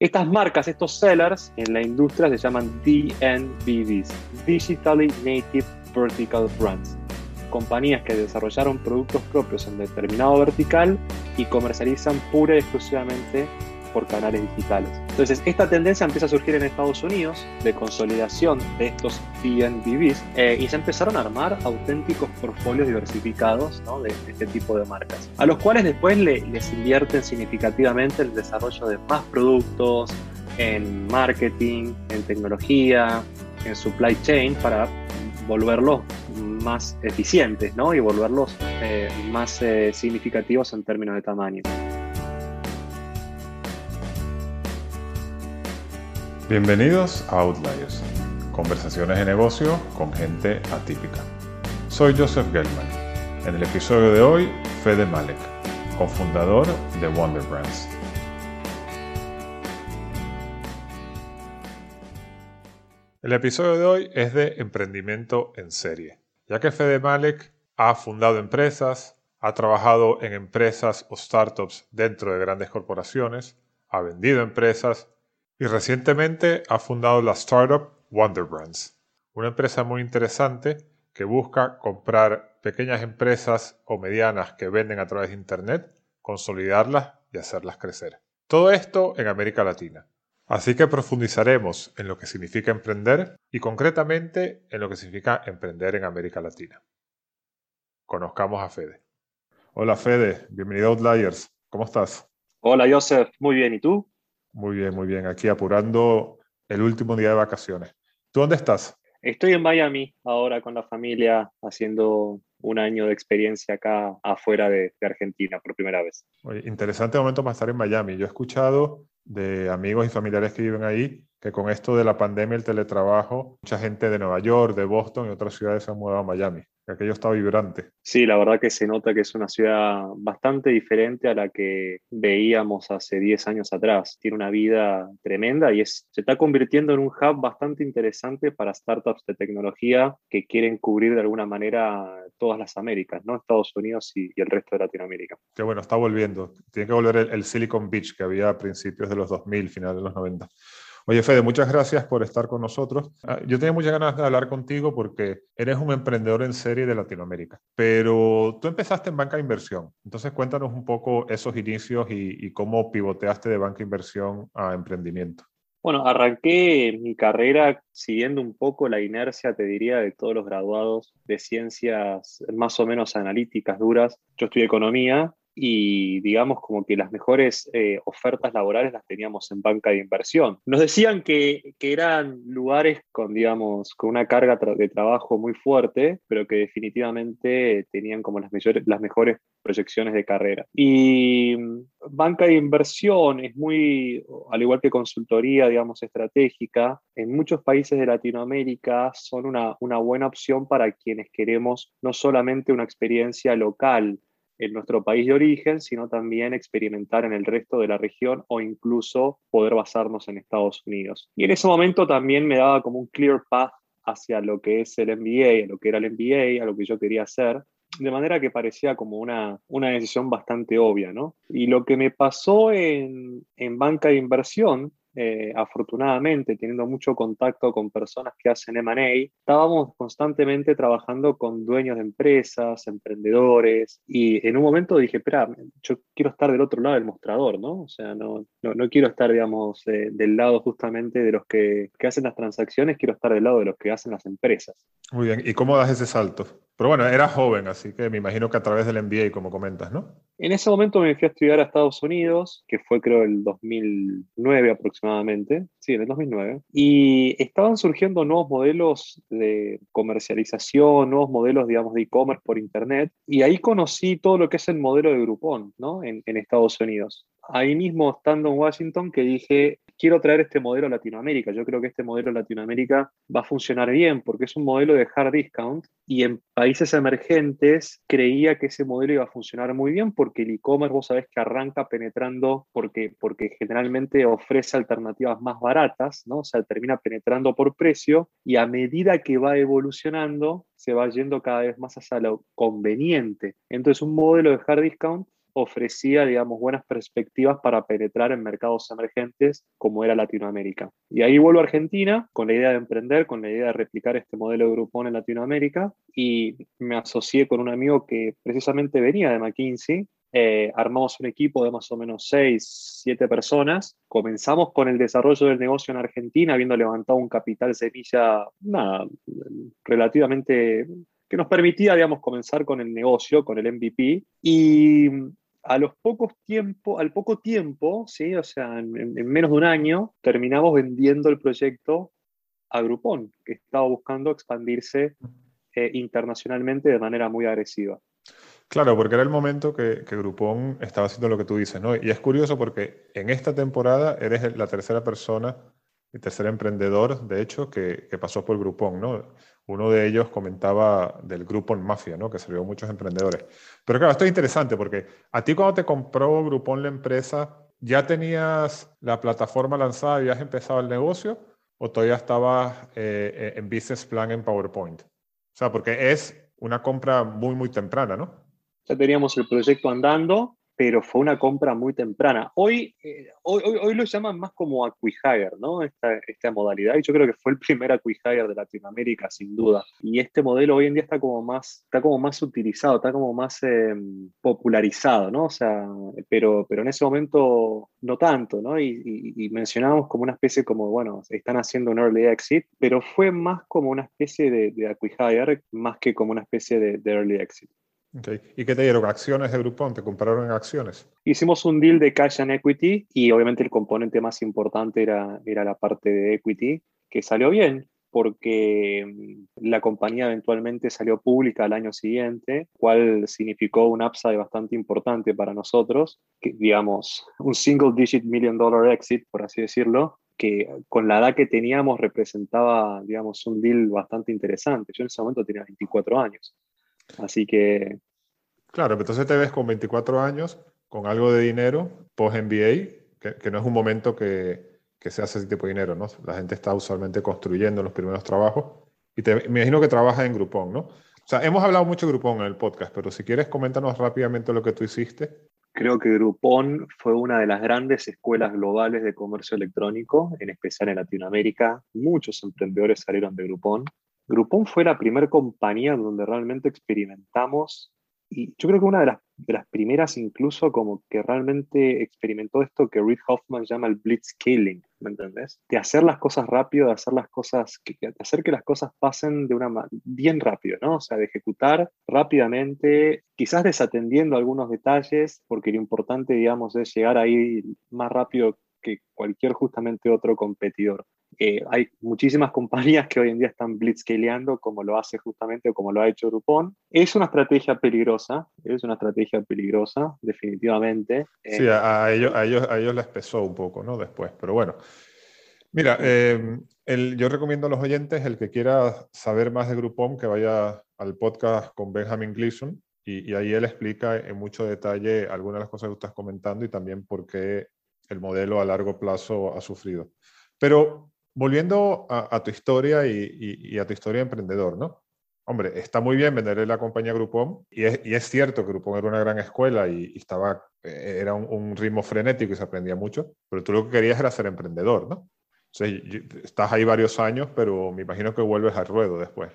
Estas marcas, estos sellers en la industria se llaman DNVBs, Digitally Native Vertical Brands. Compañías que desarrollaron productos propios en determinado vertical y comercializan pura y exclusivamente por canales digitales. Entonces, esta tendencia empieza a surgir en Estados Unidos de consolidación de estos DNVBs eh, y se empezaron a armar auténticos portfolios diversificados ¿no? de, este tipo de marcas, a los cuales después les invierten significativamente el desarrollo de más productos, en marketing, en tecnología, en supply chain para volverlos más eficientes ¿no? y volverlos eh, más eh, significativos en términos de tamaño. Bienvenidos a Outliers, conversaciones de negocio con gente atípica. Soy Joseph Gelman. En el episodio de hoy, Fede Malek, cofundador de Wonder Brands. El episodio de hoy es de emprendimiento en serie, ya que Fede Malek ha fundado empresas, ha trabajado en empresas o startups dentro de grandes corporaciones, ha vendido empresas y recientemente ha fundado la startup Wonder Brands, una empresa muy interesante que busca comprar pequeñas empresas o medianas que venden a través de Internet, consolidarlas y hacerlas crecer. Todo esto en América Latina. Así que profundizaremos en lo que significa emprender y concretamente en lo que significa emprender en América Latina. Conozcamos a Fede. Hola Fede, bienvenido a Outliers. ¿Cómo estás? Hola Joseph, muy bien. ¿Y tú? Muy bien, muy bien. Aquí apurando el último día de vacaciones. ¿Tú dónde estás? Estoy en Miami ahora con la familia haciendo un año de experiencia acá afuera de, Argentina por primera vez. interesante momento para estar en Miami. Yo he escuchado de amigos y familiares que viven ahí que con esto de la pandemia, el teletrabajo, mucha gente de Nueva York, de Boston y otras ciudades se han mudado a Miami aquello está vibrante. Sí, la verdad que se nota que es una ciudad bastante diferente a la que veíamos hace 10 años atrás. Tiene una vida tremenda y es, se está convirtiendo en un hub bastante interesante para startups de tecnología que quieren cubrir de alguna manera todas las Américas, ¿no? Estados Unidos y, el resto de Latinoamérica. Qué bueno, está volviendo. Tiene que volver el, el Silicon Beach que había a principios de los 2000, finales de los 90. Oye, Fede, muchas gracias por estar con nosotros. Ah, yo tenía muchas ganas de hablar contigo porque eres un emprendedor en serie de Latinoamérica, pero tú empezaste en banca de inversión. Entonces, cuéntanos un poco esos inicios y, cómo pivoteaste de banca de inversión a emprendimiento. Bueno, arranqué mi carrera siguiendo un poco la inercia, te diría, de todos los graduados de ciencias más o menos analíticas duras. Yo estudié economía y digamos como que las mejores eh, ofertas laborales las teníamos en banca de inversión. Nos decían que, que eran lugares con, digamos, con una carga de trabajo muy fuerte, pero que definitivamente tenían como las, las mejores proyecciones de carrera. Y mm, banca de inversión es muy, al igual que consultoría, digamos, estratégica, en muchos países de Latinoamérica son una, una buena opción para quienes queremos no solamente una experiencia local, en nuestro país de origen, sino también experimentar en el resto de la región o incluso poder basarnos en Estados Unidos. Y en ese momento también me daba como un clear path hacia lo que es el MBA, a lo que era el MBA, a lo que yo quería hacer, de manera que parecía como una, una decisión bastante obvia, ¿no? Y lo que me pasó en, en banca de inversión eh, afortunadamente, teniendo mucho contacto con personas que hacen MA, estábamos constantemente trabajando con dueños de empresas, emprendedores, y en un momento dije, espera, yo quiero estar del otro lado del mostrador, ¿no? O sea, no, no, quiero estar, digamos, del lado justamente de los que, que hacen las transacciones, quiero estar del lado de los que hacen las empresas. Muy bien, ¿y cómo das ese salto? Pero bueno, era joven, así que me imagino que a través del MBA, como comentas, ¿no? En ese momento me fui a estudiar a Estados Unidos, que fue creo el 2009 aproximadamente, sí, en el 2009, y estaban surgiendo nuevos modelos de comercialización, nuevos modelos, digamos, de e-commerce por Internet, y ahí conocí todo lo que es el modelo de Groupon, ¿no? En, en Estados Unidos. Ahí mismo, estando en Washington, que dije, quiero traer este modelo a Latinoamérica. Yo creo que este modelo a Latinoamérica va a funcionar bien porque es un modelo de hard discount y en países emergentes creía que ese modelo iba a funcionar muy bien porque el e-commerce, vos sabés que arranca penetrando porque, porque generalmente ofrece alternativas más baratas, ¿no? O sea, termina penetrando por precio y a medida que va evolucionando se va yendo cada vez más hacia lo conveniente. Entonces, un modelo de hard discount ofrecía, digamos, buenas perspectivas para penetrar en mercados emergentes como era Latinoamérica. Y ahí vuelvo a Argentina con la idea de emprender, con la idea de replicar este modelo de Groupon en Latinoamérica y me asocié con un amigo que precisamente venía de McKinsey. Eh, armamos un equipo de más o menos 6, 7 personas. Comenzamos con el desarrollo del negocio en Argentina, habiendo levantado un capital semilla, nada, relativamente que nos permitía, digamos, comenzar con el negocio, con el MVP. Y a los pocos tiempo, al poco tiempo, ¿sí? o sea, en, menos de un año, terminamos vendiendo el proyecto a Groupon, que estaba buscando expandirse eh, internacionalmente de manera muy agresiva. Claro, porque era el momento que, que, estaba haciendo lo que tú dices, ¿no? Y es curioso porque en esta temporada eres la tercera persona tercer emprendedor, de hecho, que, pasó por Groupon, ¿no? Uno de ellos comentaba del Groupon Mafia, ¿no? que sirvió a muchos emprendedores. Pero claro, esto es interesante porque a ti cuando te compró Groupon la empresa, ¿ya tenías la plataforma lanzada, habías empezado el negocio o todavía estabas eh, en business plan en PowerPoint? O sea, porque es una compra muy, muy temprana, ¿no? Ya teníamos el proyecto andando, pero fue una compra muy temprana. Hoy, eh, hoy, hoy, lo llaman más como acquihire, ¿no? Esta, esta, modalidad, y yo creo que fue el primer acquihire de Latinoamérica, sin duda. Y este modelo hoy en día está como más, está como más utilizado, está como más em, popularizado, ¿no? O sea, pero, pero en ese momento no tanto, ¿no? Y, y, mencionábamos como una especie como, bueno, están haciendo un early exit, pero fue más como una especie de, de más que como una especie de, de early exit. ¿Y qué te dieron? ¿Acciones de Groupon? ¿Te compraron acciones? Hicimos un deal de cash and equity y obviamente el componente más importante era, era la parte de equity, que salió bien porque mm, la compañía eventualmente salió pública al año siguiente, cual significó un upside bastante importante para nosotros, que, digamos, un single digit million dollar exit, por así decirlo, que con la edad que teníamos representaba, digamos, un deal bastante interesante. Yo en ese momento tenía 24 años. Así que... Claro, entonces te ves con 24 años, con algo de dinero, post-MBA, que, que, no es un momento que, que, se hace ese tipo de dinero, ¿no? La gente está usualmente construyendo los primeros trabajos. Y te, me imagino que trabajas en Groupon, ¿no? O sea, hemos hablado mucho de Groupon en el podcast, pero si quieres, coméntanos rápidamente lo que tú hiciste. Creo que Groupon fue una de las grandes escuelas globales de comercio electrónico, en especial en Latinoamérica. Muchos emprendedores salieron de Groupon. Groupon fue la primera compañía donde realmente experimentamos, y yo creo que una de las, de las, primeras incluso como que realmente experimentó esto que Reid Hoffman llama el blitzscaling, ¿me entendés? De hacer las cosas rápido, de hacer las cosas, de hacer que las cosas pasen de una bien rápido, ¿no? O sea, de ejecutar rápidamente, quizás desatendiendo algunos detalles, porque lo importante, digamos, es llegar ahí más rápido que cualquier justamente otro competidor. Eh, hay muchísimas compañías que hoy en día están blitzscaleando como lo hace justamente o como lo ha hecho Groupon. Es una estrategia peligrosa, es una estrategia peligrosa, definitivamente. Sí, a, ellos, a, ellos, a ellos les pesó un poco, ¿no? Después, pero bueno. Mira, em, el, yo recomiendo a los oyentes, el que quiera saber más de Groupon, que vaya al podcast con Benjamin Gleason y, y ahí él explica en mucho detalle algunas de las cosas que estás comentando y también por qué el modelo a largo plazo ha sufrido. Pero volviendo a, tu historia y, a tu historia de emprendedor, ¿no? Hombre, está muy bien venderle la compañía Groupon y es, cierto que Groupon era una gran escuela y, estaba, eh, era un, ritmo frenético y se aprendía mucho, pero tú lo que querías era ser emprendedor, ¿no? O sea, estás ahí varios años, pero me imagino que vuelves al ruedo después.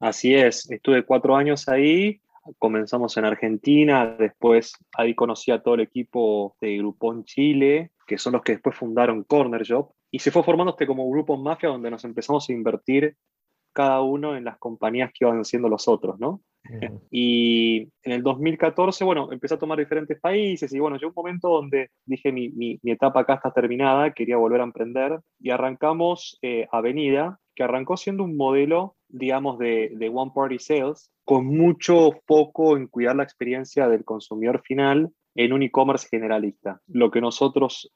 Así es, estuve cuatro años ahí, comenzamos en Argentina, después ahí conocí a todo el equipo de Groupon Chile, que son los que después fundaron Corner Job, y se fue formando este como grupo mafia donde nos empezamos a invertir cada uno en las compañías que iban siendo los otros, ¿no? Y en el 2014, bueno, empecé a tomar diferentes países y bueno, llegó un momento donde dije mi, mi, etapa acá está terminada, quería volver a emprender y arrancamos eh, Avenida, que arrancó siendo un modelo, digamos, de, One Party Sales, con mucho foco en cuidar la experiencia del consumidor final en un e-commerce generalista. Lo que nosotros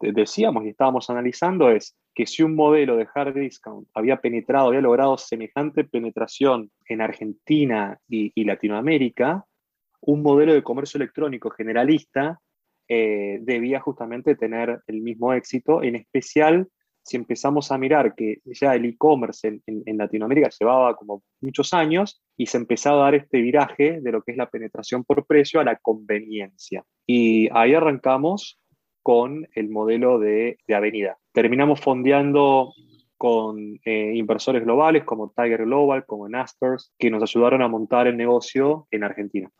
decíamos y estábamos analizando es que si un modelo de hard discount había penetrado, había logrado semejante penetración en Argentina y, Latinoamérica, un modelo de comercio electrónico generalista eh, debía justamente tener el mismo éxito, en especial si empezamos a mirar que ya el e-commerce en, Latinoamérica llevaba como muchos años y se empezaba a dar este viraje de lo que es la penetración por precio a la conveniencia. Y ahí arrancamos con el modelo de, Avenida. Terminamos fondeando con eh, inversores globales como Tiger Global, como Naspers, que nos ayudaron a montar el negocio en Argentina.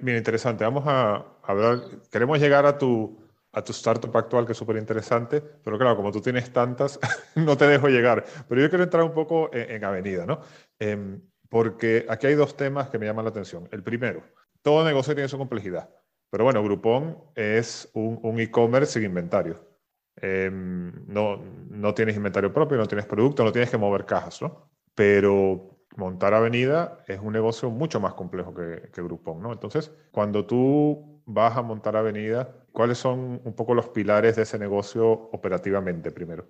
bien interesante. Vamos a hablar, queremos llegar a tu, a tu startup actual, que es súper interesante, pero claro, como tú tienes tantas, no te dejo llegar. Pero yo quiero entrar un poco en, Avenida, ¿no? Em, porque aquí hay dos temas que me llaman la atención. El primero, todo negocio tiene su complejidad, pero bueno, Groupon es un, e-commerce sin inventario. Em, no, no tienes inventario propio, no tienes producto, no tienes que mover cajas, ¿no? Pero montar Avenida es un negocio mucho más complejo que, que Groupon, ¿no? Entonces, cuando tú vas a montar Avenida, ¿cuáles son un poco los pilares de ese negocio operativamente primero?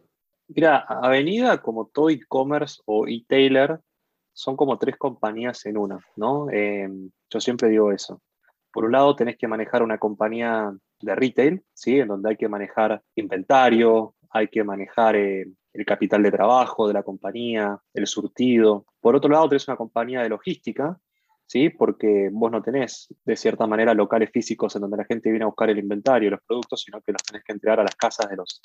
Mira, Avenida, como todo e-commerce o e-tailer, son como tres compañías en una, ¿no? Eh, yo siempre digo eso. Por un lado, tenés que manejar una compañía de retail, ¿sí? En donde hay que manejar inventario, hay que manejar eh, el capital de trabajo de la compañía, el surtido. Por otro lado, tenés una compañía de logística, ¿sí? Porque vos no tenés, de cierta manera, locales físicos en donde la gente viene a buscar el inventario, los productos, sino que los tenés que entregar a las casas de, los,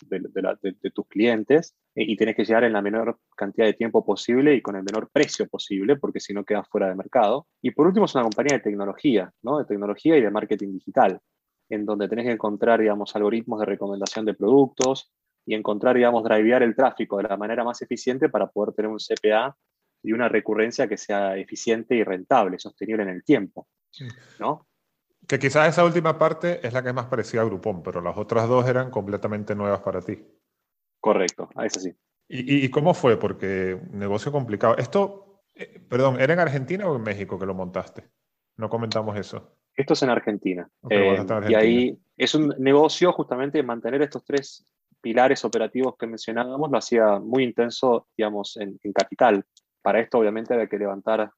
de, tus clientes eh, y tenés que llegar en la menor cantidad de tiempo posible y con el menor precio posible, porque si no quedas fuera de mercado. Y por último, es una compañía de tecnología, ¿no? De tecnología y de marketing digital, en donde tenés que encontrar, digamos, algoritmos de recomendación de productos y encontrar, digamos, drivear el tráfico de la manera más eficiente para poder tener un CPA y una recurrencia que sea eficiente y rentable, sostenible en el tiempo. ¿no? Que quizás esa última parte es la que es más parecida a Groupon, pero las otras dos eran completamente nuevas para ti. Correcto, a eso sí. ¿Y, cómo fue? Porque negocio complicado. Esto, eh, perdón, ¿era en Argentina o en México que lo montaste? No comentamos eso. Esto es en Argentina. Eh, y ahí es un negocio justamente mantener estos tres pilares operativos que mencionábamos, lo hacía muy intenso, digamos, en capital. Para esto obviamente había que levantar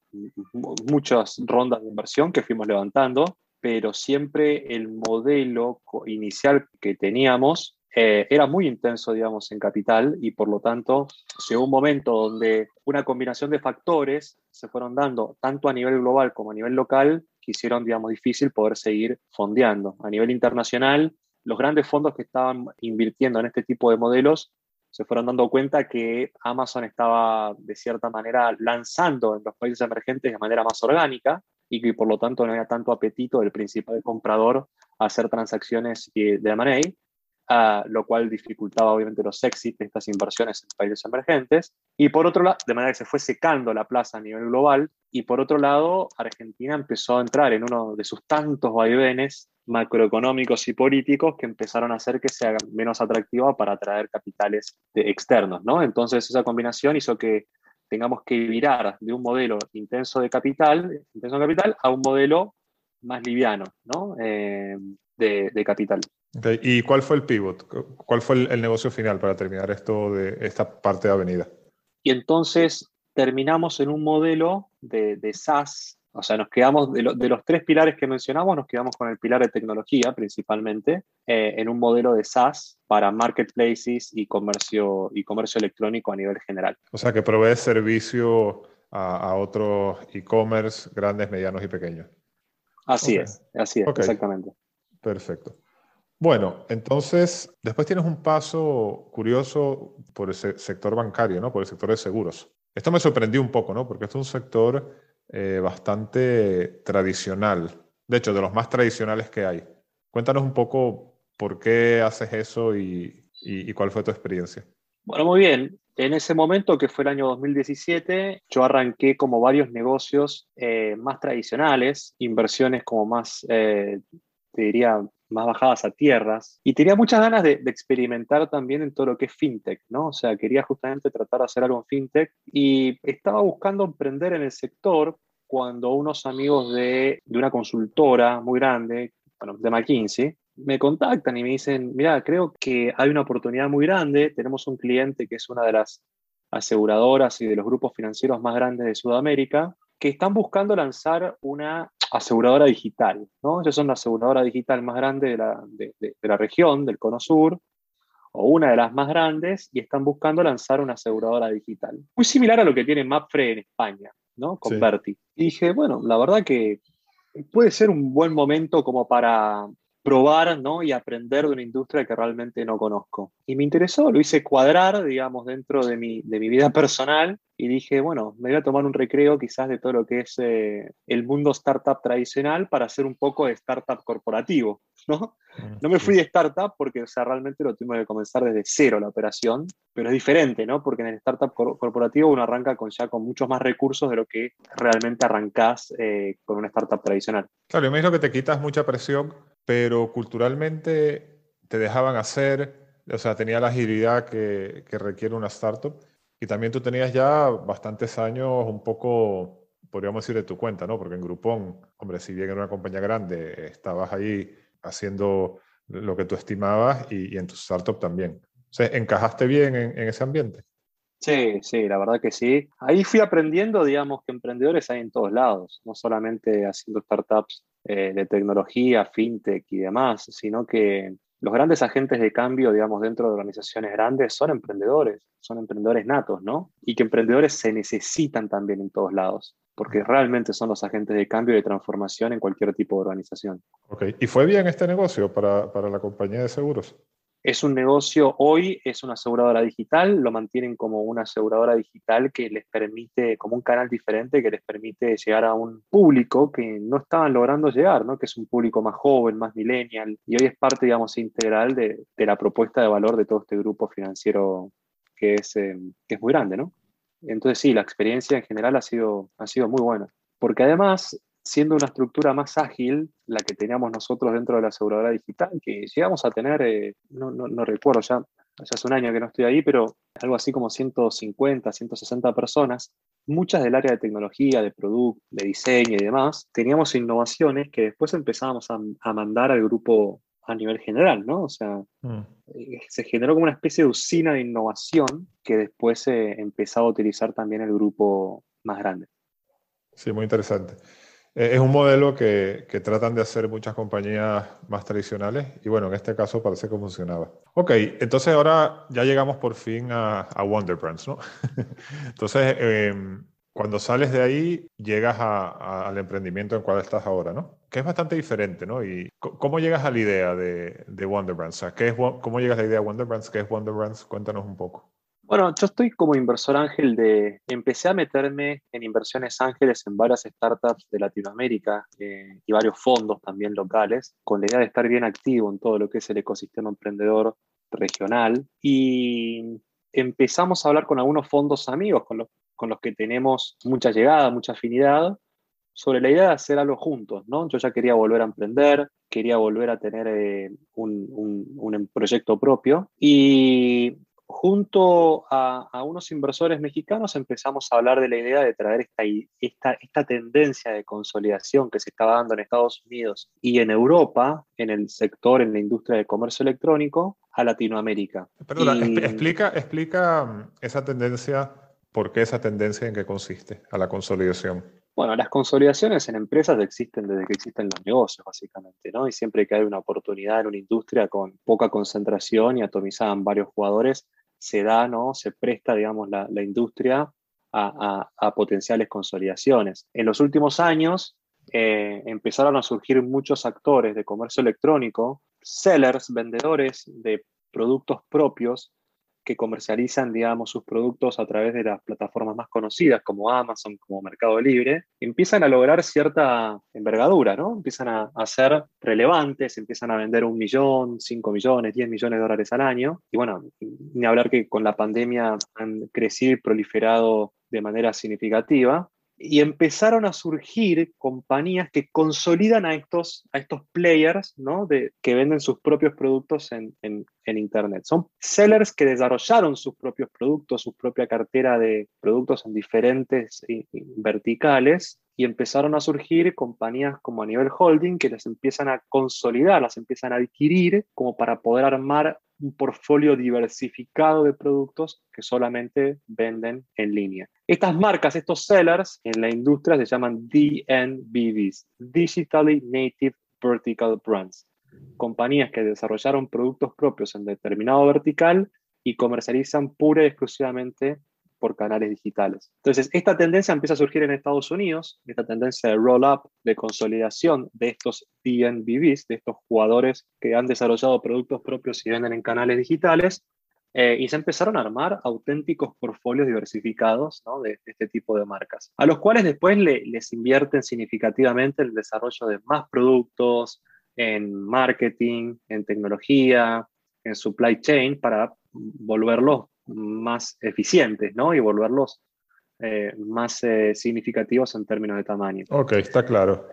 muchas rondas de inversión que fuimos levantando, pero siempre el modelo inicial que teníamos eh, era muy intenso, digamos, en capital y por lo tanto llegó un momento donde una combinación de factores se fueron dando tanto a nivel global como a nivel local que hicieron, digamos, difícil poder seguir fondeando. A nivel internacional, los grandes fondos que estaban invirtiendo en este tipo de modelos se fueron dando cuenta que Amazon estaba de cierta manera lanzando en los países emergentes de manera más orgánica y que por lo tanto no había tanto apetito del principal comprador a hacer transacciones de M&A, lo cual dificultaba obviamente los éxitos de estas inversiones en países emergentes. Y por otro lado, de manera que se fue secando la plaza a nivel global. Y por otro lado, Argentina empezó a entrar en uno de sus tantos vaivenes macroeconómicos y políticos que empezaron a hacer que sea menos atractiva para atraer capitales externos, ¿no? Entonces esa combinación hizo que tengamos que virar de un modelo intenso de capital, intenso de capital a un modelo más liviano, ¿no? Eh, de, capital. ¿Y cuál fue el pivot? ¿Cuál fue el, negocio final para terminar esto de esta parte de Avenida? Y entonces terminamos en un modelo de, de SaaS o sea, nos quedamos, de, los tres pilares que mencionamos, nos quedamos con el pilar de tecnología principalmente, eh, en un modelo de SaaS para marketplaces y comercio, y comercio electrónico a nivel general. O sea, que provee servicio a, otros e-commerce grandes, medianos y pequeños. Así es, así es, exactamente. Perfecto. Bueno, entonces, después tienes un paso curioso por el sector bancario, ¿no? Por el sector de seguros. Esto me sorprendió un poco, ¿no? Porque esto es un sector eh, bastante tradicional, de hecho, de los más tradicionales que hay. Cuéntanos un poco por qué haces eso y, cuál fue tu experiencia. Bueno, muy bien. En ese momento, que fue el año 2017, yo arranqué como varios negocios eh, más tradicionales, inversiones como más, eh, te diría, más bajadas a tierras. Y tenía muchas ganas de, experimentar también en todo lo que es fintech, ¿no? O sea, quería justamente tratar de hacer algo en fintech y estaba buscando emprender en el sector cuando unos amigos de, de una consultora muy grande, bueno, de McKinsey, me contactan y me dicen, mira, creo que hay una oportunidad muy grande, tenemos un cliente que es una de las aseguradoras y de los grupos financieros más grandes de Sudamérica, que están buscando lanzar una aseguradora digital, ¿no? Ellos son la aseguradora digital más grande de la, de, la región, del Cono Sur, o una de las más grandes, y están buscando lanzar una aseguradora digital. Muy similar a lo que tiene Mapfre en España, ¿no? Con Berti. Y dije, bueno, la verdad que puede ser un buen momento como para probar ¿no? y aprender de una industria que realmente no conozco. Y me interesó, lo hice cuadrar, digamos, dentro de mi, de mi vida personal y dije, bueno, me voy a tomar un recreo quizás de todo lo que es eh, el mundo startup tradicional para hacer un poco de startup corporativo, ¿no? Mm, no me fui de startup porque, o sea, realmente lo tuvimos que comenzar desde cero la operación, pero es diferente, ¿no? Porque en el startup corporativo uno arranca con ya con muchos más recursos de lo que realmente arrancás eh, con una startup tradicional. Claro, yo me imagino que te quitas mucha presión pero culturalmente te dejaban hacer, o sea, tenía la agilidad que, requiere una startup. Y también tú tenías ya bastantes años un poco, podríamos decir, de tu cuenta, ¿no? Porque en Groupon, hombre, si bien era una compañía grande, estabas ahí haciendo lo que tú estimabas y, en tu startup también. O sea, ¿encajaste bien en, en ese ambiente? Sí, sí, la verdad que sí. Ahí fui aprendiendo, digamos, que emprendedores hay en todos lados, no solamente haciendo startups eh, de tecnología, fintech y demás, sino que los grandes agentes de cambio, digamos, dentro de organizaciones grandes son emprendedores, son emprendedores natos, ¿no? Y que emprendedores se necesitan también en todos lados, porque realmente son los agentes de cambio y de transformación en cualquier tipo de organización. Ok, ¿y fue bien este negocio para, para la compañía de seguros? Es un negocio, hoy es una aseguradora digital, lo mantienen como una aseguradora digital que les permite, como un canal diferente que les permite llegar a un público que no estaban logrando llegar, ¿no? que es un público más joven, más millennial, y hoy es parte, digamos, integral de, la propuesta de valor de todo este grupo financiero que es, eh, que es muy grande, ¿no? Entonces sí, la experiencia en general ha sido, ha sido muy buena, porque además siendo una estructura más ágil, la que teníamos nosotros dentro de la aseguradora digital, que llegamos a tener, eh, no, no, recuerdo ya, ya hace un año que no estoy ahí, pero algo así como 150, 160 personas, muchas del área de tecnología, de producto, de diseño y demás, teníamos innovaciones que después empezábamos a, mandar al grupo a nivel general, ¿no? O sea, mm. eh, se generó como una especie de usina de innovación que después se empezaba a utilizar también el grupo más grande. Sí, muy interesante. Eh, es un modelo que, que, tratan de hacer muchas compañías más tradicionales y bueno, en este caso parece que funcionaba. Ok, entonces ahora ya llegamos por fin a, a Wonder Brands, ¿no? entonces, em, cuando sales de ahí, llegas a, al emprendimiento en cual estás ahora, ¿no? Que es bastante diferente, ¿no? ¿Y cómo llegas a la idea de, de Wonder Brands? O sea, ¿qué es, ¿cómo llegas a la idea de Wonder Brands? ¿Qué es Wonder Brands? Cuéntanos un poco. Bueno, yo estoy como inversor ángel de, empecé a meterme en inversiones ángeles en varias startups de Latinoamérica eh, y varios fondos también locales, con la idea de estar bien activo en todo lo que es el ecosistema emprendedor regional. Y empezamos a hablar con algunos fondos amigos con los, con los que tenemos mucha llegada, mucha afinidad, sobre la idea de hacer algo juntos, ¿no? Yo ya quería volver a emprender, quería volver a tener eh, un, un, un, proyecto propio y junto a, unos inversores mexicanos empezamos a hablar de la idea de traer esta, esta, tendencia de consolidación que se estaba dando en Estados Unidos y en Europa, en el sector, en la industria del comercio electrónico, a Latinoamérica. Perdona, explica, explica mm, esa tendencia, ¿por qué esa tendencia en qué consiste a la consolidación? Bueno, las consolidaciones en empresas existen desde que existen los negocios, básicamente, ¿no? Y siempre que hay una oportunidad en una industria con poca concentración y atomizada en varios jugadores, se da, ¿no? Se presta, digamos, la, industria a, potenciales consolidaciones. En los últimos años eh, empezaron a surgir muchos actores de comercio electrónico, sellers, vendedores de productos propios que comercializan, digamos, sus productos a través de las plataformas más conocidas como Amazon, como Mercado Libre, empiezan a lograr cierta envergadura, ¿no? Empiezan a, ser relevantes, empiezan a vender un millón, cinco millones, diez millones de dólares al año. Y bueno, ni hablar que con la pandemia han crecido y proliferado de manera significativa. Y empezaron a surgir compañías que consolidan a estos, a estos players ¿no? de, que venden sus propios productos en, en, en, Internet. Son sellers que desarrollaron sus propios productos, su propia cartera de productos en diferentes verticales y empezaron a surgir compañías como a nivel holding que las empiezan a consolidar, las empiezan a adquirir como para poder armar un portfolio diversificado de productos que solamente venden en línea. Estas marcas, estos sellers en la industria se llaman DNVBs, Digitally Native Vertical Brands, compañías que desarrollaron productos propios en determinado vertical y comercializan pura y exclusivamente por canales digitales. Entonces, esta tendencia empieza a surgir en Estados Unidos, esta tendencia de roll-up, de consolidación de estos DNVBs, de estos jugadores que han desarrollado productos propios y venden en canales digitales, eh, y se empezaron a armar auténticos portfolios diversificados de, este tipo de marcas, a los cuales después les invierten significativamente el desarrollo de más productos, en marketing, en tecnología, en supply chain, para volverlos más eficientes, ¿no? Y volverlos eh, más eh, significativos en términos de tamaño. Ok, está claro.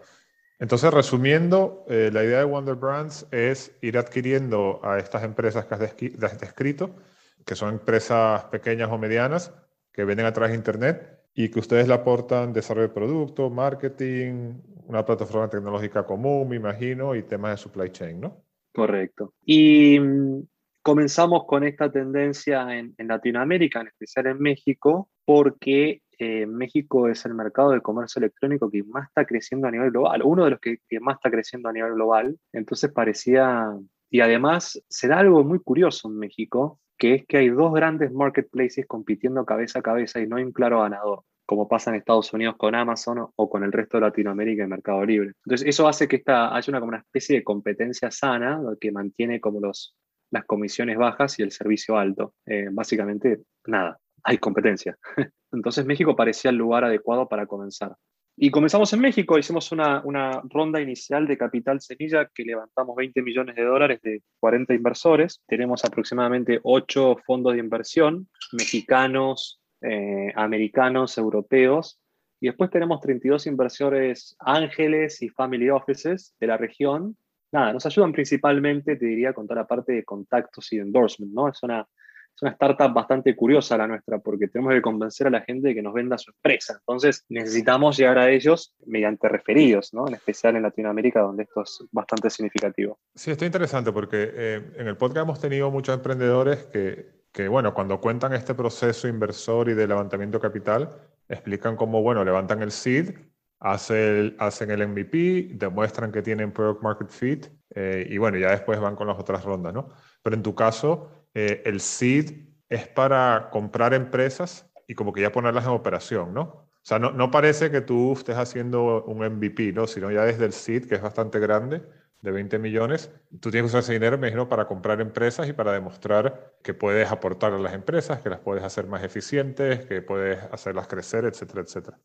Entonces, resumiendo, eh, la idea de Wonder Brands es ir adquiriendo a estas empresas que has descrito, que son empresas pequeñas o medianas, que venden a través de Internet y que ustedes le aportan desarrollo de producto, marketing, una plataforma tecnológica común, me imagino, y temas de supply chain, ¿no? Correcto. Y mm, comenzamos con esta tendencia en, Latinoamérica, en especial en México, porque eh, México es el mercado de comercio electrónico que más está creciendo a nivel global, uno de los que, más está creciendo a nivel global. Entonces parecía, y además se da algo muy curioso en México, que es que hay dos grandes marketplaces compitiendo cabeza a cabeza y no hay un claro ganador como pasa en Estados Unidos con Amazon o con el resto de Latinoamérica y Mercado Libre. Entonces, eso hace que haya una, como una especie de competencia sana que mantiene como los, las comisiones bajas y el servicio alto. Eh, básicamente, nada, hay competencia. Entonces México parecía el lugar adecuado para comenzar. Y comenzamos en México, hicimos una, una, ronda inicial de capital semilla que levantamos 20 millones de dólares de 40 inversores. Tenemos aproximadamente 8 fondos de inversión, mexicanos, eh, americanos, europeos. Y después tenemos 32 inversores ángeles y family offices de la región nada, nos ayudan principalmente, te diría, con toda la parte de contactos y endorsement, ¿no? Es una, es una startup bastante curiosa la nuestra, porque tenemos que convencer a la gente de que nos venda su empresa. Entonces, necesitamos llegar a ellos mediante referidos, ¿no? En especial en Latinoamérica, donde esto es bastante significativo. Sí, esto es interesante porque eh, en el podcast hemos tenido muchos emprendedores que, que, bueno, cuando cuentan este proceso inversor y de levantamiento capital, explican cómo, bueno, levantan el seed hacen el MVP, demuestran que tienen product market fit eh, y bueno, ya después van con las otras rondas, ¿no? Pero en tu caso, eh, el seed es para comprar empresas y como que ya ponerlas en operación, ¿no? O sea, no, no parece que tú estés haciendo un MVP, ¿no? Sino ya desde el seed, que es bastante grande, de 20 millones, tú tienes que usar ese dinero, imagino, para comprar empresas y para demostrar que puedes aportar a las empresas, que las puedes hacer más eficientes, que puedes hacerlas crecer, etcétera, etcétera.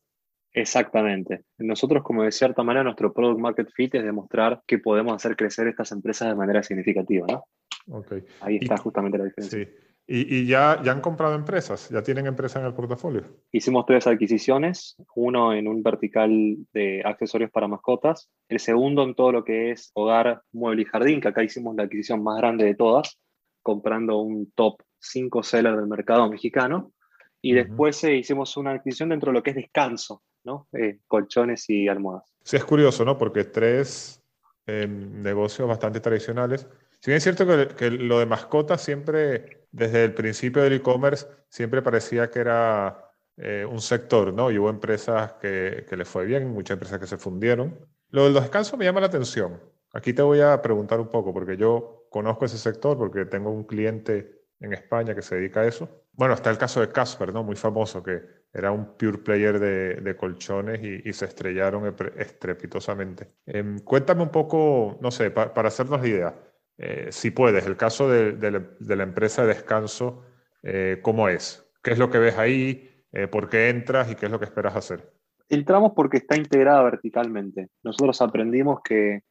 Exactamente. Nosotros, como de cierta manera, nuestro product market fit es demostrar que podemos hacer crecer estas empresas de manera significativa, ¿no? Okay. Ahí está justamente la diferencia. Sí. ¿Y, ya, ya han comprado empresas? ¿Ya tienen empresas en el portafolio? Hicimos tres adquisiciones, uno en un vertical de accesorios para mascotas, el segundo en todo lo que es hogar, mueble y jardín, que acá hicimos la adquisición más grande de todas, comprando un top 5 seller del mercado mexicano, y después eh, hicimos una adquisición dentro de lo que es descanso, ¿no? Eh, colchones y almohadas. Sí, es curioso, ¿no? Porque tres em, negocios bastante tradicionales. Si bien es cierto que, lo de mascotas siempre, desde el principio del e-commerce, siempre parecía que era eh, un sector, ¿no? Y hubo empresas que, que le fue bien, muchas empresas que se fundieron. Lo del descanso me llama la atención. Aquí te voy a preguntar un poco, porque yo conozco ese sector, porque tengo un cliente en España que se dedica a eso. Bueno, está el caso de Casper, ¿no? Muy famoso, que era un pure player de, colchones y, se estrellaron estrepitosamente. Em, cuéntame un poco, no sé, para hacernos la idea, eh, si puedes, el caso de, la empresa de descanso, eh, ¿cómo es? ¿Qué es lo que ves ahí? Eh, ¿Por qué entras y qué es lo que esperas hacer? Entramos porque está integrada verticalmente. Nosotros aprendimos que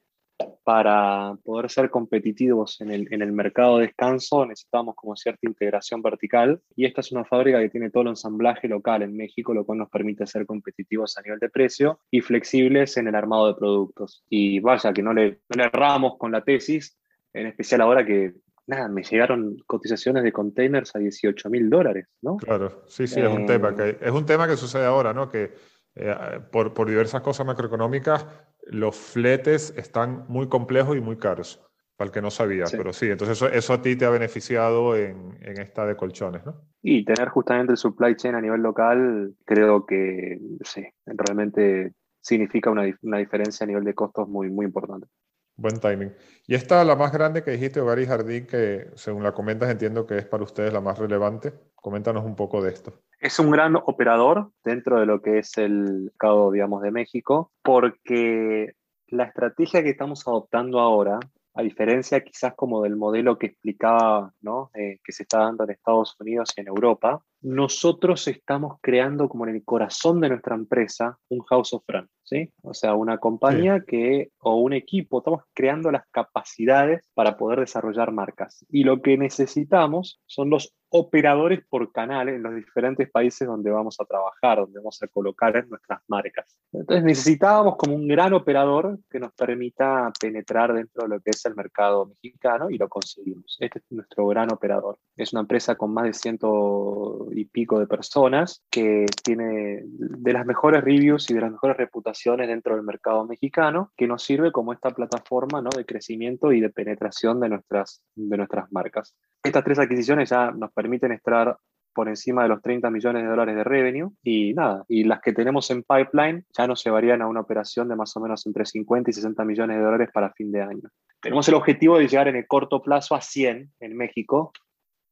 para poder ser competitivos en el, en el mercado de descanso necesitamos como cierta integración vertical y esta es una fábrica que tiene todo el ensamblaje local en México, lo cual nos permite ser competitivos a nivel de precio y flexibles en el armado de productos. Y vaya, que no le, no le erramos con la tesis, en especial ahora que nada, me llegaron cotizaciones de containers a 18 mil dólares, ¿no? Claro, sí, sí, es un tema que es un tema que sucede ahora, ¿no? Que eh, por, por, diversas cosas macroeconómicas, los fletes están muy complejos y muy caros, para el que no sabía, pero sí, entonces eso, eso, a ti te ha beneficiado en, en, esta de colchones, ¿no? Y tener justamente el supply chain a nivel local, creo que sí, realmente significa una, una diferencia a nivel de costos muy, muy importante. Buen timing. Y esta, la más grande que dijiste, Hogar y Jardín, que según la comentas entiendo que es para ustedes la más relevante. Coméntanos un poco de esto. Es un gran operador dentro de lo que es el mercado, digamos, de México, porque la estrategia que estamos adoptando ahora, a diferencia quizás como del modelo que explicaba, ¿no? Eh, que se está dando en Estados Unidos y en Europa, nosotros estamos creando como en el corazón de nuestra empresa un House of Brands, ¿sí? O sea, una compañía que, o un equipo, estamos creando las capacidades para poder desarrollar marcas. Y lo que necesitamos son los operadores por canal en los diferentes países donde vamos a trabajar, donde vamos a colocar nuestras marcas. Entonces necesitábamos como un gran operador que nos permita penetrar dentro de lo que es el mercado mexicano y lo conseguimos. Este es nuestro gran operador. Es una empresa con más de ciento y pico de personas que tiene de las mejores reviews y de las mejores reputaciones dentro del mercado mexicano, que nos sirve como esta plataforma ¿no? de crecimiento y de penetración de nuestras, de nuestras marcas. Estas tres adquisiciones ya nos permiten estar por encima de los 30 millones de dólares de revenue y nada, y las que tenemos en pipeline ya nos llevarían a una operación de más o menos entre 50 y 60 millones de dólares para fin de año. Tenemos el objetivo de llegar en el corto plazo a 100 en México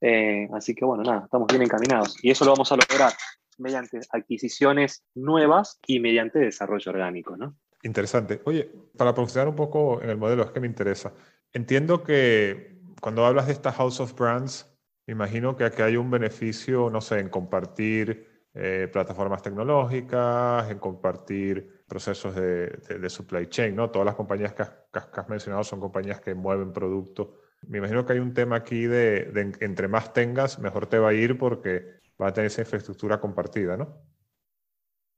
eh, así que bueno, nada, estamos bien encaminados. Y eso lo vamos a lograr mediante adquisiciones nuevas y mediante desarrollo orgánico, ¿no? Interesante. Oye, para profundizar un poco en el modelo, es que me interesa. Entiendo que cuando hablas de esta House of Brands, imagino que aquí hay un beneficio, no sé, en compartir eh, plataformas tecnológicas, en compartir procesos de, de, supply chain, ¿no? Todas las compañías que has, que has mencionado son compañías que mueven productos me imagino que hay un tema aquí de, entre más tengas, mejor te va a ir porque va a tener esa infraestructura compartida, ¿no?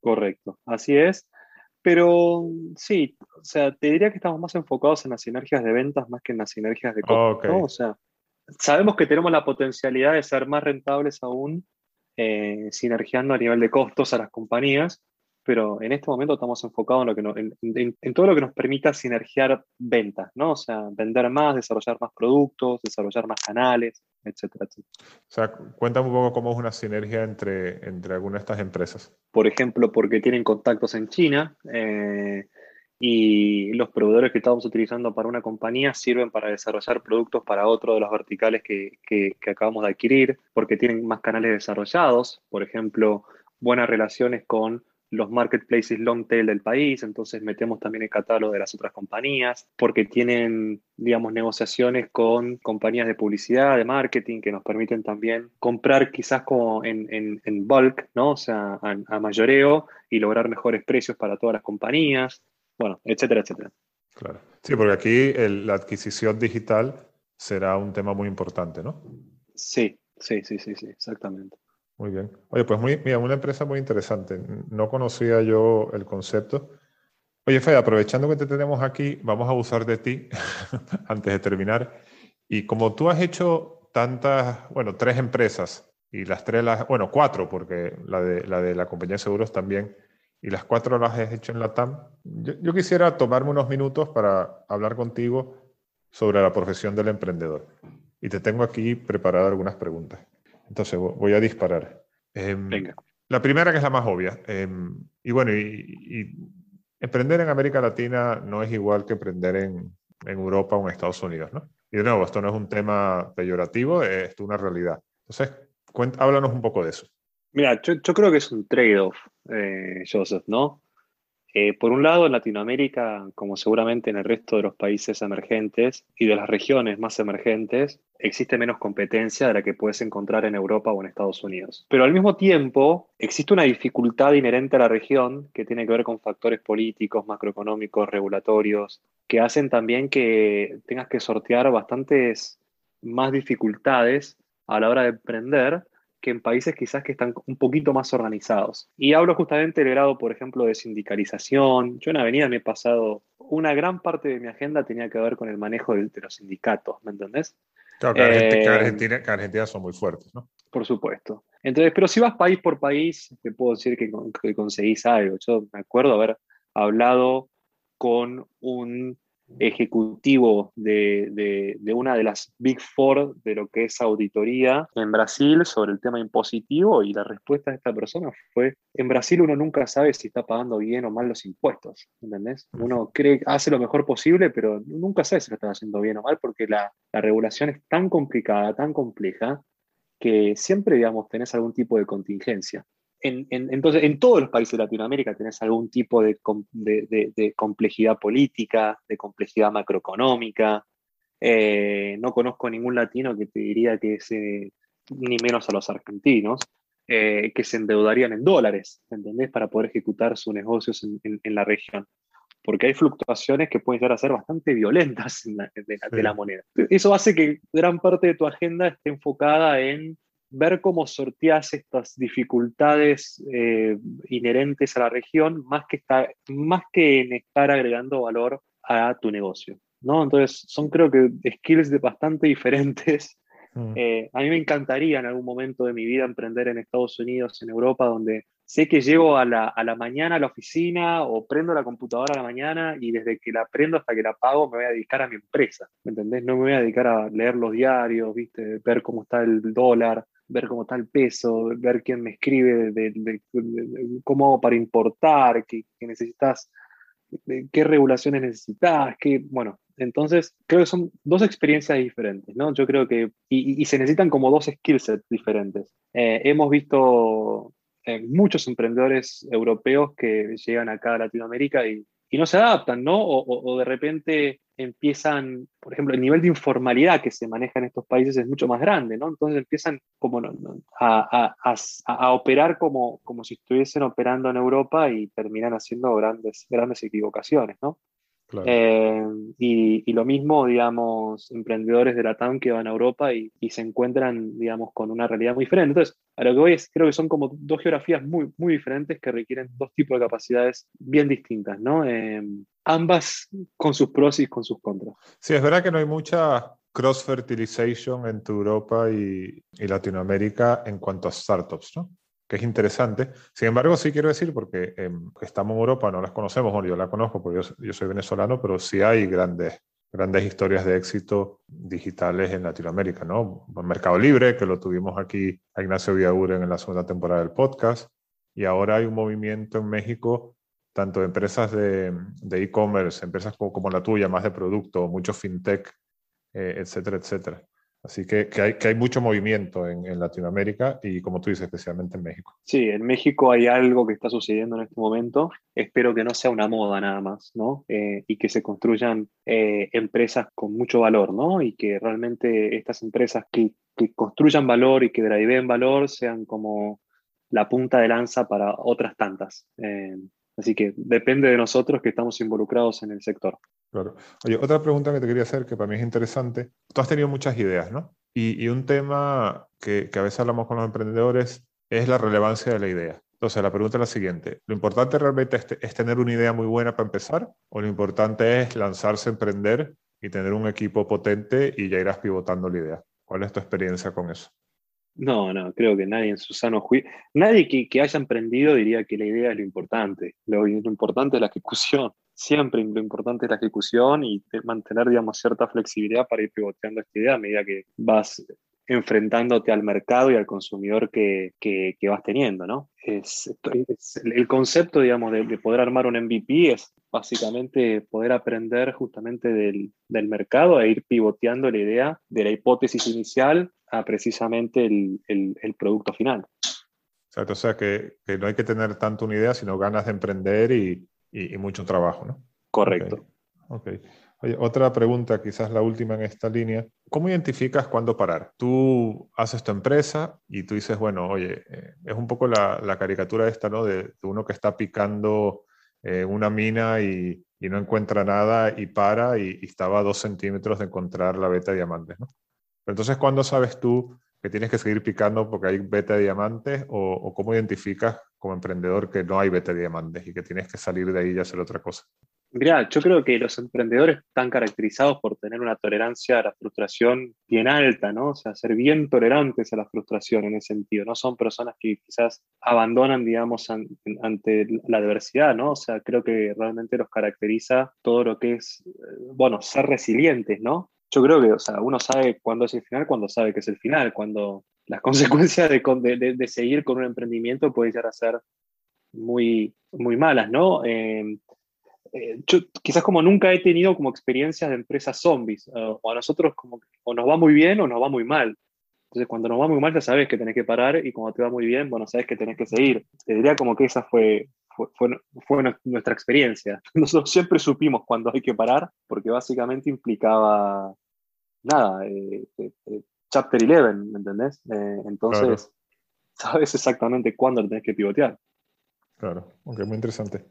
Correcto, así es. Pero sí, o sea, te diría que estamos más enfocados en las sinergias de ventas más que en las sinergias de costos, O sea, sabemos que tenemos la potencialidad de ser más rentables aún eh, sinergiando a nivel de costos a las compañías, pero en este momento estamos enfocados en, lo que en, todo lo que nos permita sinergiar ventas, ¿no? O sea, vender más, desarrollar más productos, desarrollar más canales, etcétera, etcétera. O sea, cuéntame un poco cómo es una sinergia entre, entre algunas de estas empresas. Por ejemplo, porque tienen contactos en China eh, y los proveedores que estamos utilizando para una compañía sirven para desarrollar productos para otro de los verticales que, que, que acabamos de adquirir, porque tienen más canales desarrollados, por ejemplo, buenas relaciones con los marketplaces long tail del país, entonces metemos también el catálogo de las otras compañías, porque tienen, digamos, negociaciones con compañías de publicidad, de marketing, que nos permiten también comprar quizás como en, en, bulk, ¿no? O sea, a, mayoreo y lograr mejores precios para todas las compañías, bueno, etcétera, etcétera. Claro. Sí, porque aquí la adquisición digital será un tema muy importante, ¿no? Sí, sí, sí, sí, sí, exactamente. Muy bien. Oye, pues muy, mira, una empresa muy interesante. No conocía yo el concepto. Oye, Fede, aprovechando que te tenemos aquí, vamos a abusar de ti antes de terminar. Y como tú has hecho tantas, bueno, tres empresas y las tres, las, bueno, cuatro, porque la de, la de la compañía de seguros también, y las cuatro las has hecho en la TAM, yo, yo quisiera tomarme unos minutos para hablar contigo sobre la profesión del emprendedor. Y te tengo aquí preparadas algunas preguntas. Entonces voy a disparar. Em, Venga. La primera que es la más obvia. Em, y bueno, y, emprender en América Latina no es igual que emprender en, en, Europa o en Estados Unidos, ¿no? Y de nuevo, esto no es un tema peyorativo, es una realidad. Entonces, háblanos un poco de eso. Mira, yo, yo creo que es un trade-off, eh, Joseph, ¿no? Eh, por un lado, en Latinoamérica, como seguramente en el resto de los países emergentes y de las regiones más emergentes, existe menos competencia de la que puedes encontrar en Europa o en Estados Unidos. Pero al mismo tiempo, existe una dificultad inherente a la región que tiene que ver con factores políticos, macroeconómicos, regulatorios, que hacen también que tengas que sortear bastantes más dificultades a la hora de emprender que en países quizás que están un poquito más organizados. Y hablo justamente del grado, por ejemplo, de sindicalización. Yo en Avenida me he pasado, una gran parte de mi agenda tenía que ver con el manejo de, los sindicatos, ¿me entendés? Claro, que, eh, Argentina, son muy fuertes, ¿no? Por supuesto. Entonces, pero si vas país por país, te puedo decir que, que conseguís algo. Yo me acuerdo haber hablado con un ejecutivo de, una de las Big Four de lo que es auditoría en Brasil sobre el tema impositivo y la respuesta de esta persona fue, en Brasil uno nunca sabe si está pagando bien o mal los impuestos, ¿entendés? Uno cree, hace lo mejor posible, pero nunca sabe si lo está haciendo bien o mal porque la, la regulación es tan complicada, tan compleja, que siempre, digamos, tenés algún tipo de contingencia entonces, en todos los países de Latinoamérica tenés algún tipo de, complejidad política, de complejidad macroeconómica. Eh, no conozco ningún latino que te diría que se, ni menos a los argentinos, eh, que se endeudarían en dólares, ¿entendés? Para poder ejecutar sus negocios en, la región. Porque hay fluctuaciones que pueden llegar a ser bastante violentas de la moneda. Eso hace que gran parte de tu agenda esté enfocada en ver cómo sorteas estas dificultades eh, inherentes a la región, más que, más que en estar agregando valor a tu negocio. ¿no? Entonces, son creo que skills de bastante diferentes. Mm. Eh, a mí me encantaría en algún momento de mi vida emprender en Estados Unidos, en Europa, donde sé que llego a la, a la, mañana a la oficina o prendo la computadora a la mañana y desde que la prendo hasta que la pago me voy a dedicar a mi empresa, ¿me entendés? No me voy a dedicar a leer los diarios, ¿viste? ver cómo está el dólar, ver cómo está el peso, ver quién me escribe, cómo hago para importar, qué, necesitas, qué regulaciones necesitas, qué, bueno, entonces creo que son dos experiencias diferentes, ¿no? Yo creo que, y, se necesitan como dos skill sets diferentes. Eh, hemos visto eh, muchos emprendedores europeos que llegan acá a Latinoamérica y, y no se adaptan, ¿no? O, de repente empiezan, por ejemplo, el nivel de informalidad que se maneja en estos países es mucho más grande, ¿no? Entonces empiezan como a, a, operar como, como si estuviesen operando en Europa y terminan haciendo grandes, grandes equivocaciones, ¿no? Eh, y, lo mismo, digamos, emprendedores de la TAM que van a Europa y, se encuentran, digamos, con una realidad muy diferente. Entonces, a lo que voy es, creo que son como dos geografías muy, muy diferentes que requieren dos tipos de capacidades bien distintas, ¿no? Eh, ambas con sus pros y con sus contras. Sí, es verdad que no hay mucha cross-fertilization entre Europa y, y Latinoamérica en cuanto a startups, ¿no? Que es interesante. Sin embargo, sí quiero decir, porque em, estamos en Europa, no las conocemos, bueno, yo la conozco porque yo, soy venezolano, pero sí hay grandes, grandes historias de éxito digitales en Latinoamérica, ¿no? Mercado Libre, que lo tuvimos aquí a Ignacio Villaguren en la segunda temporada del podcast, y ahora hay un movimiento en México, tanto de empresas de e-commerce, empresas como, como, la tuya, más de producto, mucho fintech, eh, etcétera, etcétera. Así que, que, hay, que hay mucho movimiento en, en, Latinoamérica y, como tú dices, especialmente en México. Sí, en México hay algo que está sucediendo en este momento. Espero que no sea una moda nada más, ¿no? Eh, y que se construyan eh, empresas con mucho valor, ¿no? Y que realmente estas empresas que, que construyan valor y que driveen valor sean como la punta de lanza para otras tantas. Eh, Así que depende de nosotros que estamos involucrados en el sector. Claro. Oye, otra pregunta que te quería hacer, que para mí es interesante. Tú has tenido muchas ideas, ¿no? Y, un tema que, que, a veces hablamos con los emprendedores es la relevancia de la idea. Entonces, la pregunta es la siguiente. ¿Lo importante realmente es, tener una idea muy buena para empezar? ¿O lo importante es lanzarse a emprender y tener un equipo potente y ya irás pivotando la idea? ¿Cuál es tu experiencia con eso? No, no, creo que nadie en su sano juicio, nadie que, haya emprendido diría que la idea es lo importante. Lo, importante es la ejecución. Siempre lo importante es la ejecución y mantener, digamos, cierta flexibilidad para ir pivoteando esta idea a medida que vas enfrentándote al mercado y al consumidor que, que, vas teniendo, ¿no? Es, el concepto, digamos, de, poder armar un MVP es básicamente poder aprender justamente del, del, mercado e ir pivoteando la idea de la hipótesis inicial a precisamente el, el, producto final. O sea que, que, no hay que tener tanto una idea, sino ganas de emprender y, y, mucho trabajo, ¿no? Correcto. Okay. Oye, otra pregunta, quizás la última en esta línea. ¿Cómo identificas cuándo parar? Tú haces tu empresa y tú dices, bueno, oye, eh, es un poco la, la, caricatura esta, ¿no? De, uno que está picando eh, una mina y, y, no encuentra nada y para y, y, estaba a dos centímetros de encontrar la beta de diamantes, ¿no? Pero entonces, ¿cuándo sabes tú que tienes que seguir picando porque hay beta de diamantes o, o cómo identificas como emprendedor que no hay beta de diamantes y que tienes que salir de ahí y hacer otra cosa? Mira, yo creo que los emprendedores están caracterizados por tener una tolerancia a la frustración bien alta, ¿no? O sea, ser bien tolerantes a la frustración en ese sentido. No son personas que quizás abandonan, digamos, ante la adversidad, ¿no? O sea, creo que realmente los caracteriza todo lo que es, eh, bueno, ser resilientes, ¿no? Yo creo que, o sea, uno sabe cuándo es el final, cuando sabe que es el final, cuando las consecuencias de, de, seguir con un emprendimiento pueden llegar a ser muy, muy malas, ¿no? Eh, eh, yo quizás como nunca he tenido como experiencias de empresas zombies, o a nosotros como o nos va muy bien o nos va muy mal. Entonces cuando nos va muy mal ya sabes que tenés que parar y cuando te va muy bien, bueno, sabes que tenés que seguir. Te diría como que esa fue, fue, fue, nuestra experiencia. Nosotros siempre supimos cuando hay que parar porque básicamente implicaba nada, eh, eh, chapter 11, ¿me entendés? entonces sabes exactamente cuándo tenés que pivotear. Claro, aunque muy interesante.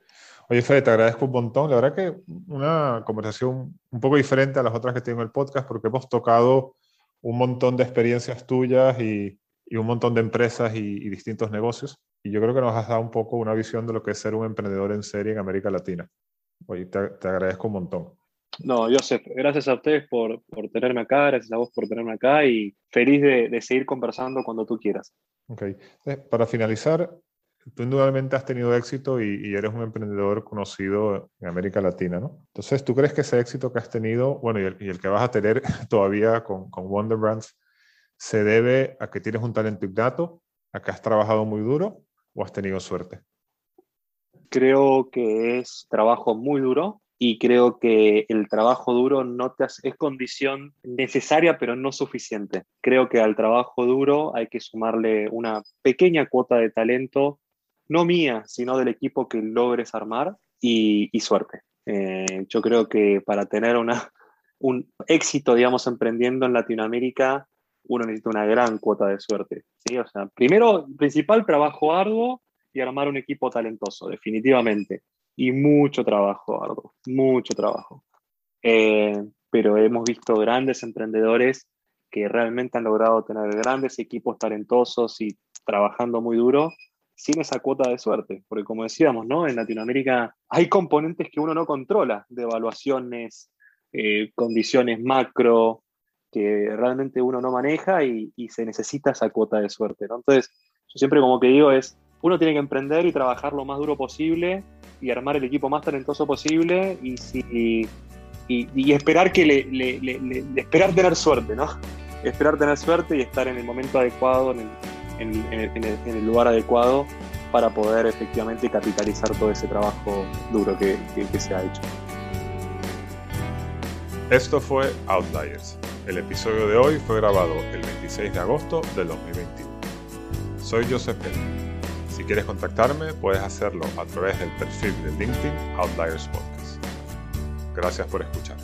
Oye, Fede, te agradezco un montón. La verdad que una conversación un poco diferente a las otras que tengo en el podcast porque hemos tocado un montón de experiencias tuyas y, y un montón de empresas y, distintos negocios. Y yo creo que nos has dado un poco una visión de lo que es ser un emprendedor en serie en América Latina. Oye, te, te agradezco un montón. No, Joseph, gracias a ustedes por, por, tenerme acá, gracias a vos por tenerme acá y feliz de, de seguir conversando cuando tú quieras. Ok. Para finalizar, tú indudablemente has tenido éxito y, eres un emprendedor conocido en América Latina, ¿no? Entonces, ¿tú crees que ese éxito que has tenido, bueno, y el, que vas a tener todavía con, con, Wonder Brands, se debe a que tienes un talento innato, a que has trabajado muy duro o has tenido suerte? Creo que es trabajo muy duro y creo que el trabajo duro no te es condición necesaria pero no suficiente. Creo que al trabajo duro hay que sumarle una pequeña cuota de talento no mía, sino del equipo que logres armar y, suerte. Eh, yo creo que para tener un éxito, digamos, emprendiendo en Latinoamérica, uno necesita una gran cuota de suerte. ¿sí? O sea, primero, principal, trabajo arduo y armar un equipo talentoso, definitivamente. Y mucho trabajo arduo, mucho trabajo. Eh, pero hemos visto grandes emprendedores que realmente han logrado tener grandes equipos talentosos y trabajando muy duro sin esa cuota de suerte, porque como decíamos, ¿no? En Latinoamérica hay componentes que uno no controla, de evaluaciones, eh, condiciones macro, que realmente uno no maneja y, se necesita esa cuota de suerte. Entonces, yo siempre como que digo es, uno tiene que emprender y trabajar lo más duro posible y armar el equipo más talentoso posible y, y, esperar que le, esperar tener suerte, ¿no? Esperar tener suerte y estar en el momento adecuado, en el, lugar adecuado para poder efectivamente capitalizar todo ese trabajo duro que, que se ha hecho. Esto fue Outliers. El episodio de hoy fue grabado el 26 de agosto del 2021. Soy Joseph Pérez. Si quieres contactarme, puedes hacerlo a través del perfil de LinkedIn Outliers Podcast. Gracias por escuchar.